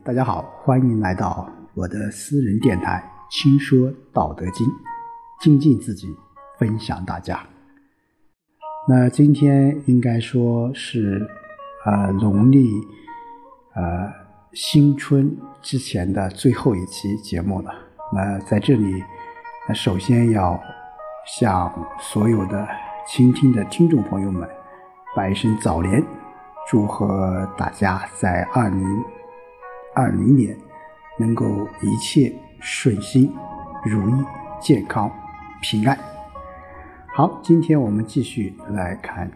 大家好，欢迎来到我的私人电台《轻说道德经》，精进自己，分享大家。那今天应该说是呃农历呃新春之前的最后一期节目了。那在这里，那首先要向所有的倾听的听众朋友们拜一声早年，祝贺大家在二零。二零年能够一切顺心、如意、健康、平安。好，今天我们继续来看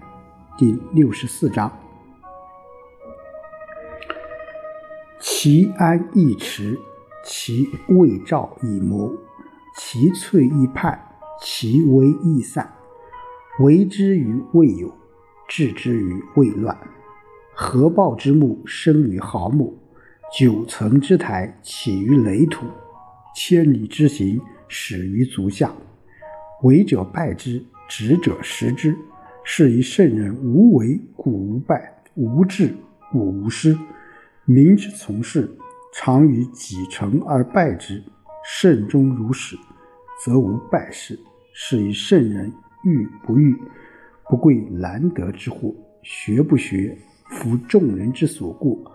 第六十四章：其安易持，其未兆易谋，其脆易泮，其微易散。为之于未有，治之于未乱。合抱之木，生于毫木。九层之台，起于垒土；千里之行，始于足下。为者败之，执者失之。是以圣人无为，故无败；无智，故无失。民之从事，常于己成而败之。慎终如始，则无败事。是以圣人欲不欲，不贵难得之货；学不学，夫众人之所过。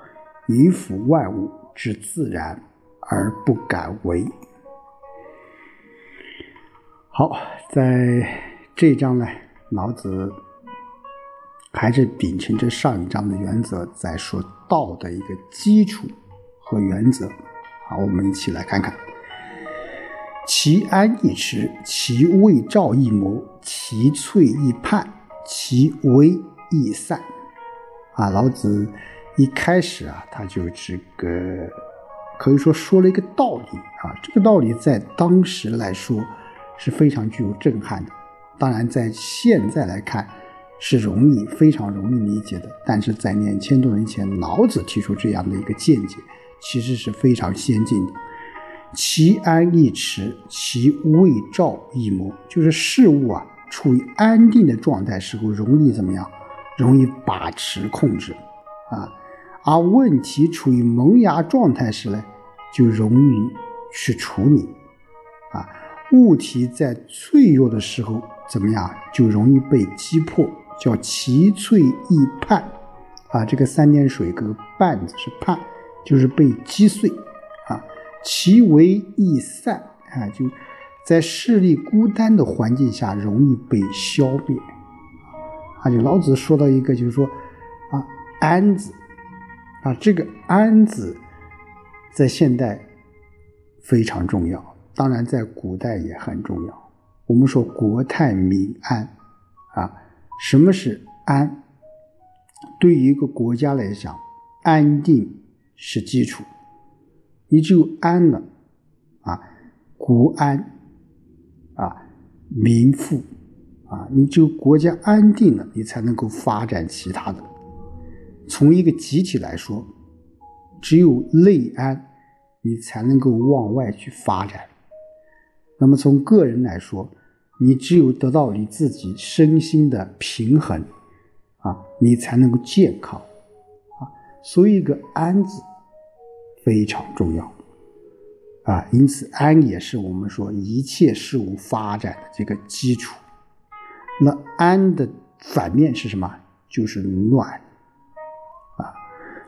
以辅万物之自然而不敢为。好，在这章呢，老子还是秉承着上一章的原则，在说道的一个基础和原则。好，我们一起来看看：其安易持，其未兆易谋，其脆易泮，其微易散。啊，老子。一开始啊，他就这个可以说说了一个道理啊，这个道理在当时来说是非常具有震撼的。当然，在现在来看是容易非常容易理解的，但是在两千多年前，老子提出这样的一个见解，其实是非常先进的。其安易持，其未兆易谋，就是事物啊处于安定的状态时候，容易怎么样？容易把持控制啊。而问题处于萌芽状态时呢，就容易去处理，啊，物体在脆弱的时候怎么样，就容易被击破，叫其脆易泮，啊，这个三点水这个半字是泮，就是被击碎，啊，其为易散，啊，就在势力孤单的环境下容易被消灭，啊，就老子说到一个，就是说，啊，安字。啊，这个“安”字在现代非常重要，当然在古代也很重要。我们说国泰民安啊，什么是安？对于一个国家来讲，安定是基础。你只有安了啊，国安啊，民富啊，你只有国家安定了，你才能够发展其他的。从一个集体来说，只有内安，你才能够往外去发展。那么从个人来说，你只有得到你自己身心的平衡，啊，你才能够健康，啊，所以一个安字非常重要，啊，因此安也是我们说一切事物发展的这个基础。那安的反面是什么？就是乱。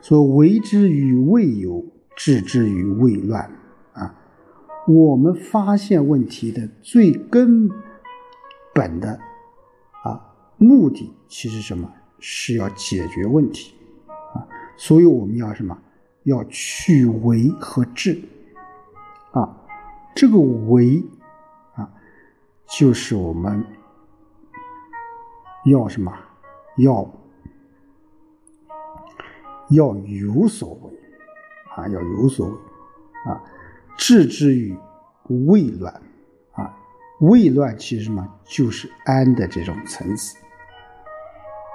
所为之于未有，治之于未乱。啊，我们发现问题的最根本的啊目的，其实什么？是要解决问题啊。所以我们要什么？要去为和治啊。这个为啊，就是我们要什么？要。要有所为，啊，要有所为，啊，治之于未乱，啊，未乱其实什么？就是安的这种层次，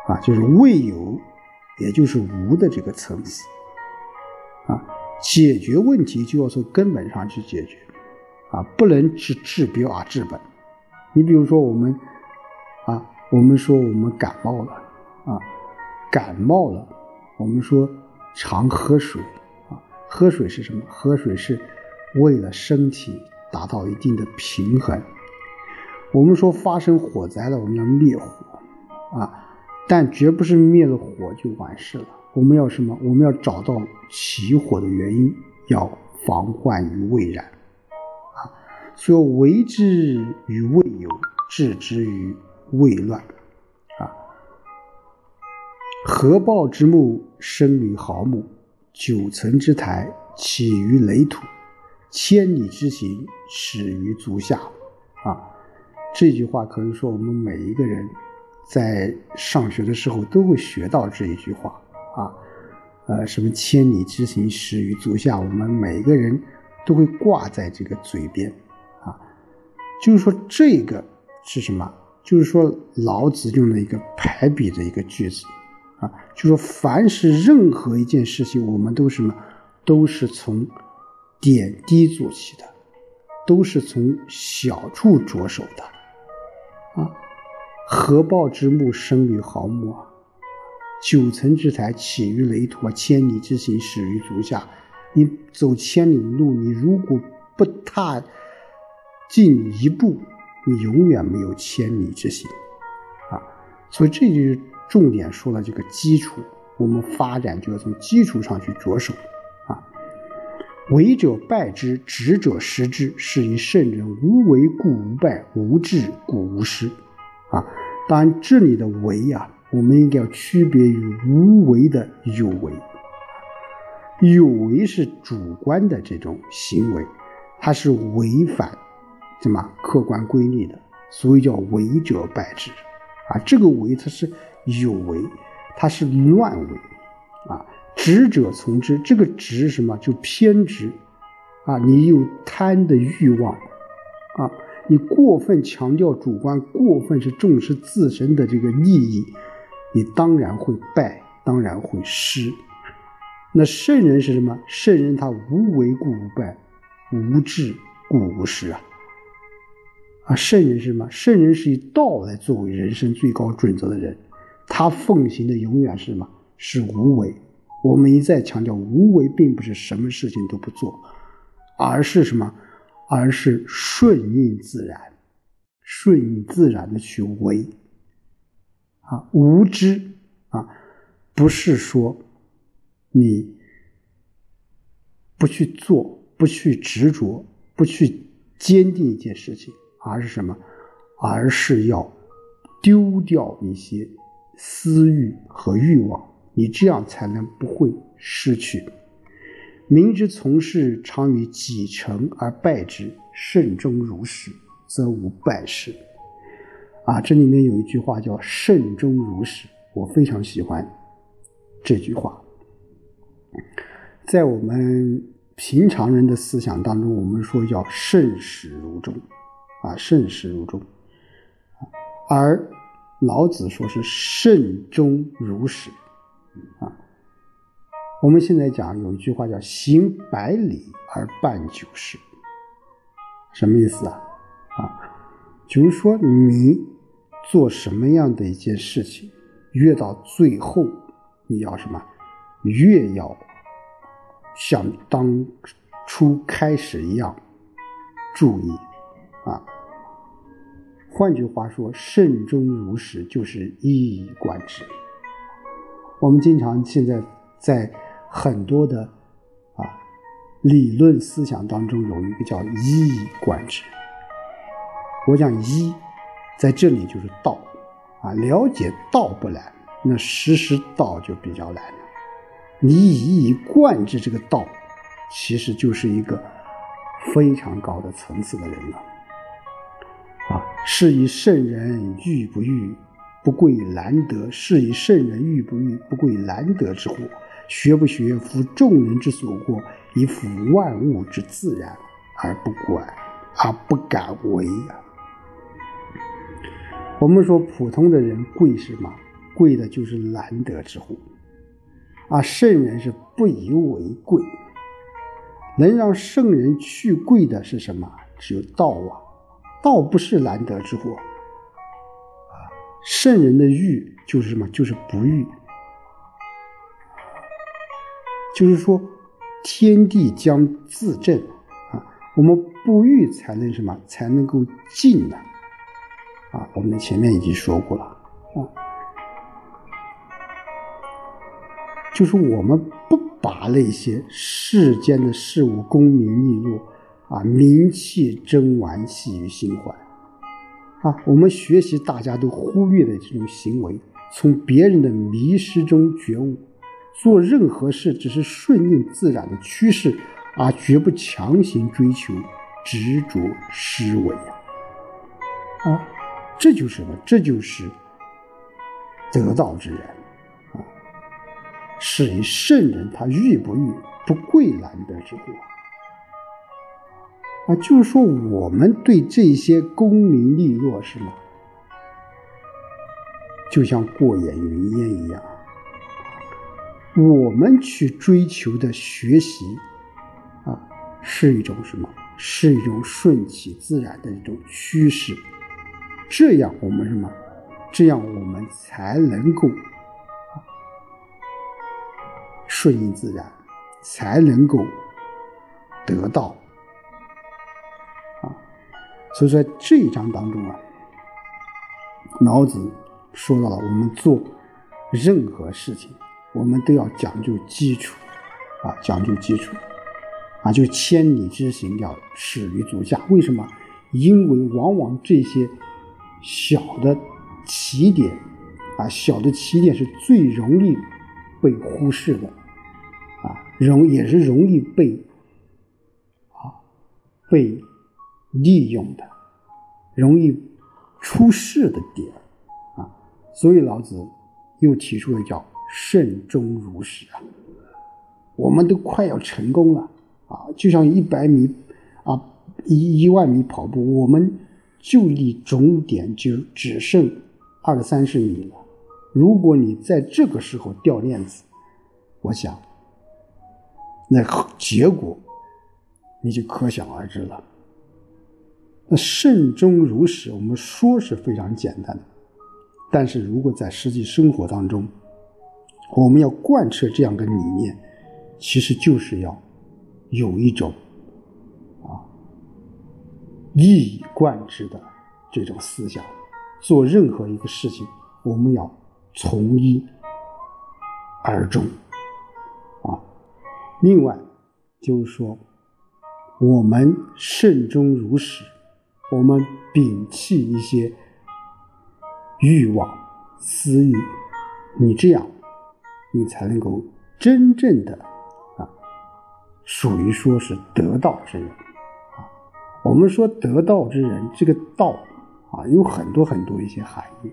啊，就是未有，也就是无的这个层次，啊，解决问题就要从根本上去解决，啊，不能治治标而治本。你比如说我们，啊，我们说我们感冒了，啊，感冒了。我们说常喝水啊，喝水是什么？喝水是为了身体达到一定的平衡。我们说发生火灾了，我们要灭火啊，但绝不是灭了火就完事了。我们要什么？我们要找到起火的原因，要防患于未然啊。所以为之于未有，治之于未乱。合抱之木，生于毫木；九层之台，起于垒土；千里之行，始于足下。啊，这句话可以说我们每一个人在上学的时候都会学到这一句话啊。呃，什么千里之行，始于足下，我们每个人都会挂在这个嘴边啊。就是说，这个是什么？就是说，老子用了一个排比的一个句子。啊，就说凡是任何一件事情，我们都是什么，都是从点滴做起的，都是从小处着手的。啊，合抱之木，生于毫木啊；九层之台，起于垒土；千里之行，始于足下。你走千里路，你如果不踏进一步，你永远没有千里之行。啊，所以这就是。重点说了这个基础，我们发展就要从基础上去着手啊。为者败之，执者失之，是以圣人无为故无败，无智故无失啊。当然，这里的为啊，我们应该要区别于无为的有为。有为是主观的这种行为，它是违反什么客观规律的，所以叫为者败之啊。这个为它是。有为，它是乱为，啊，执者从之。这个执什么？就偏执，啊，你有贪的欲望，啊，你过分强调主观，过分是重视自身的这个利益，你当然会败，当然会失。那圣人是什么？圣人他无为故无败，无智故无失啊。啊，圣人是什么？圣人是以道来作为人生最高准则的人。他奉行的永远是什么？是无为。我们一再强调，无为并不是什么事情都不做，而是什么？而是顺应自然，顺应自然的去为。啊，无知啊，不是说你不去做，不去执着，不去坚定一件事情，而是什么？而是要丢掉一些。私欲和欲望，你这样才能不会失去。明知从事，常于己成而败之。慎终如始，则无败事。啊，这里面有一句话叫“慎终如始”，我非常喜欢这句话。在我们平常人的思想当中，我们说叫“慎始如终”，啊，“慎始如终”，而。老子说是慎终如始，啊，我们现在讲有一句话叫行百里而半九十，什么意思啊？啊，就是说你做什么样的一件事情，越到最后你要什么，越要像当初开始一样注意啊。换句话说，慎终如始就是一以贯之。我们经常现在在很多的啊理论思想当中有一个叫一以贯之。我讲一在这里就是道啊，了解道不难，那实施道就比较难了。你一以贯之这个道，其实就是一个非常高的层次的人了。啊，是以圣人欲不欲，不贵难得；是以圣人欲不欲，不贵难得之货。学不学，夫众人之所过，以辅万物之自然，而不管，而不敢为啊。我们说普通的人贵什么？贵的就是难得之货。啊，圣人是不以为贵，能让圣人去贵的是什么？只有道啊。道不是难得之货，啊，圣人的欲就是什么？就是不欲，就是说天地将自正。啊，我们不欲才能什么？才能够静呢？啊，我们前面已经说过了。啊，就是我们不把那些世间的事物功名利禄啊、名气争玩系于心怀啊，我们学习大家都忽略的这种行为，从别人的迷失中觉悟。做任何事只是顺应自然的趋势，而绝不强行追求、执着思维啊！这就是什么？这就是得道之人啊！是以圣人他欲不欲，不贵难得之货啊！就是说，我们对这些功名利禄是吗？就像过眼云烟一样。我们去追求的学习，啊，是一种什么？是一种顺其自然的一种趋势。这样我们什么？这样我们才能够顺应自然，才能够得到。所以说这一章当中啊，老子说到了我们做任何事情。我们都要讲究基础，啊，讲究基础，啊，就千里之行要始于足下。为什么？因为往往这些小的起点，啊，小的起点是最容易被忽视的，啊，容也是容易被啊被利用的，容易出事的点，啊，所以老子又提出了叫。慎终如始啊！我们都快要成功了啊！就像一百米啊，一一万米跑步，我们就离终点就只剩二三十米了。如果你在这个时候掉链子，我想，那结果你就可想而知了。那慎终如始，我们说是非常简单的，但是如果在实际生活当中，我们要贯彻这样的理念，其实就是要有一种啊一以贯之的这种思想。做任何一个事情，我们要从一而终啊。另外就是说，我们慎终如始，我们摒弃一些欲望、私欲，你这样。你才能够真正的啊，属于说是得道之人啊。我们说得道之人，这个道啊，有很多很多一些含义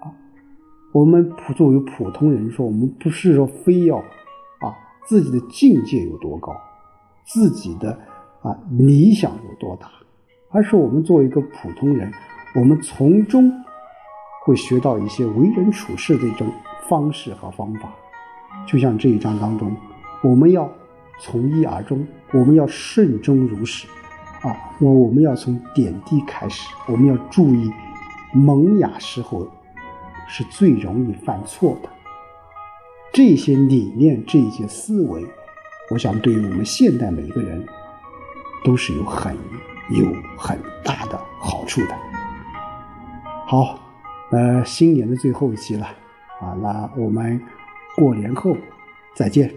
啊。我们普作为普通人说，我们不是说非要啊自己的境界有多高，自己的啊理想有多大，而是我们作为一个普通人，我们从中会学到一些为人处事的一种。方式和方法，就像这一章当中，我们要从一而终，我们要顺终如始，啊，我们要从点滴开始，我们要注意萌芽时候是最容易犯错的。这些理念，这些思维，我想对于我们现代每一个人都是有很有很大的好处的。好，呃，新年的最后一期了。啊，那我们过年后再见。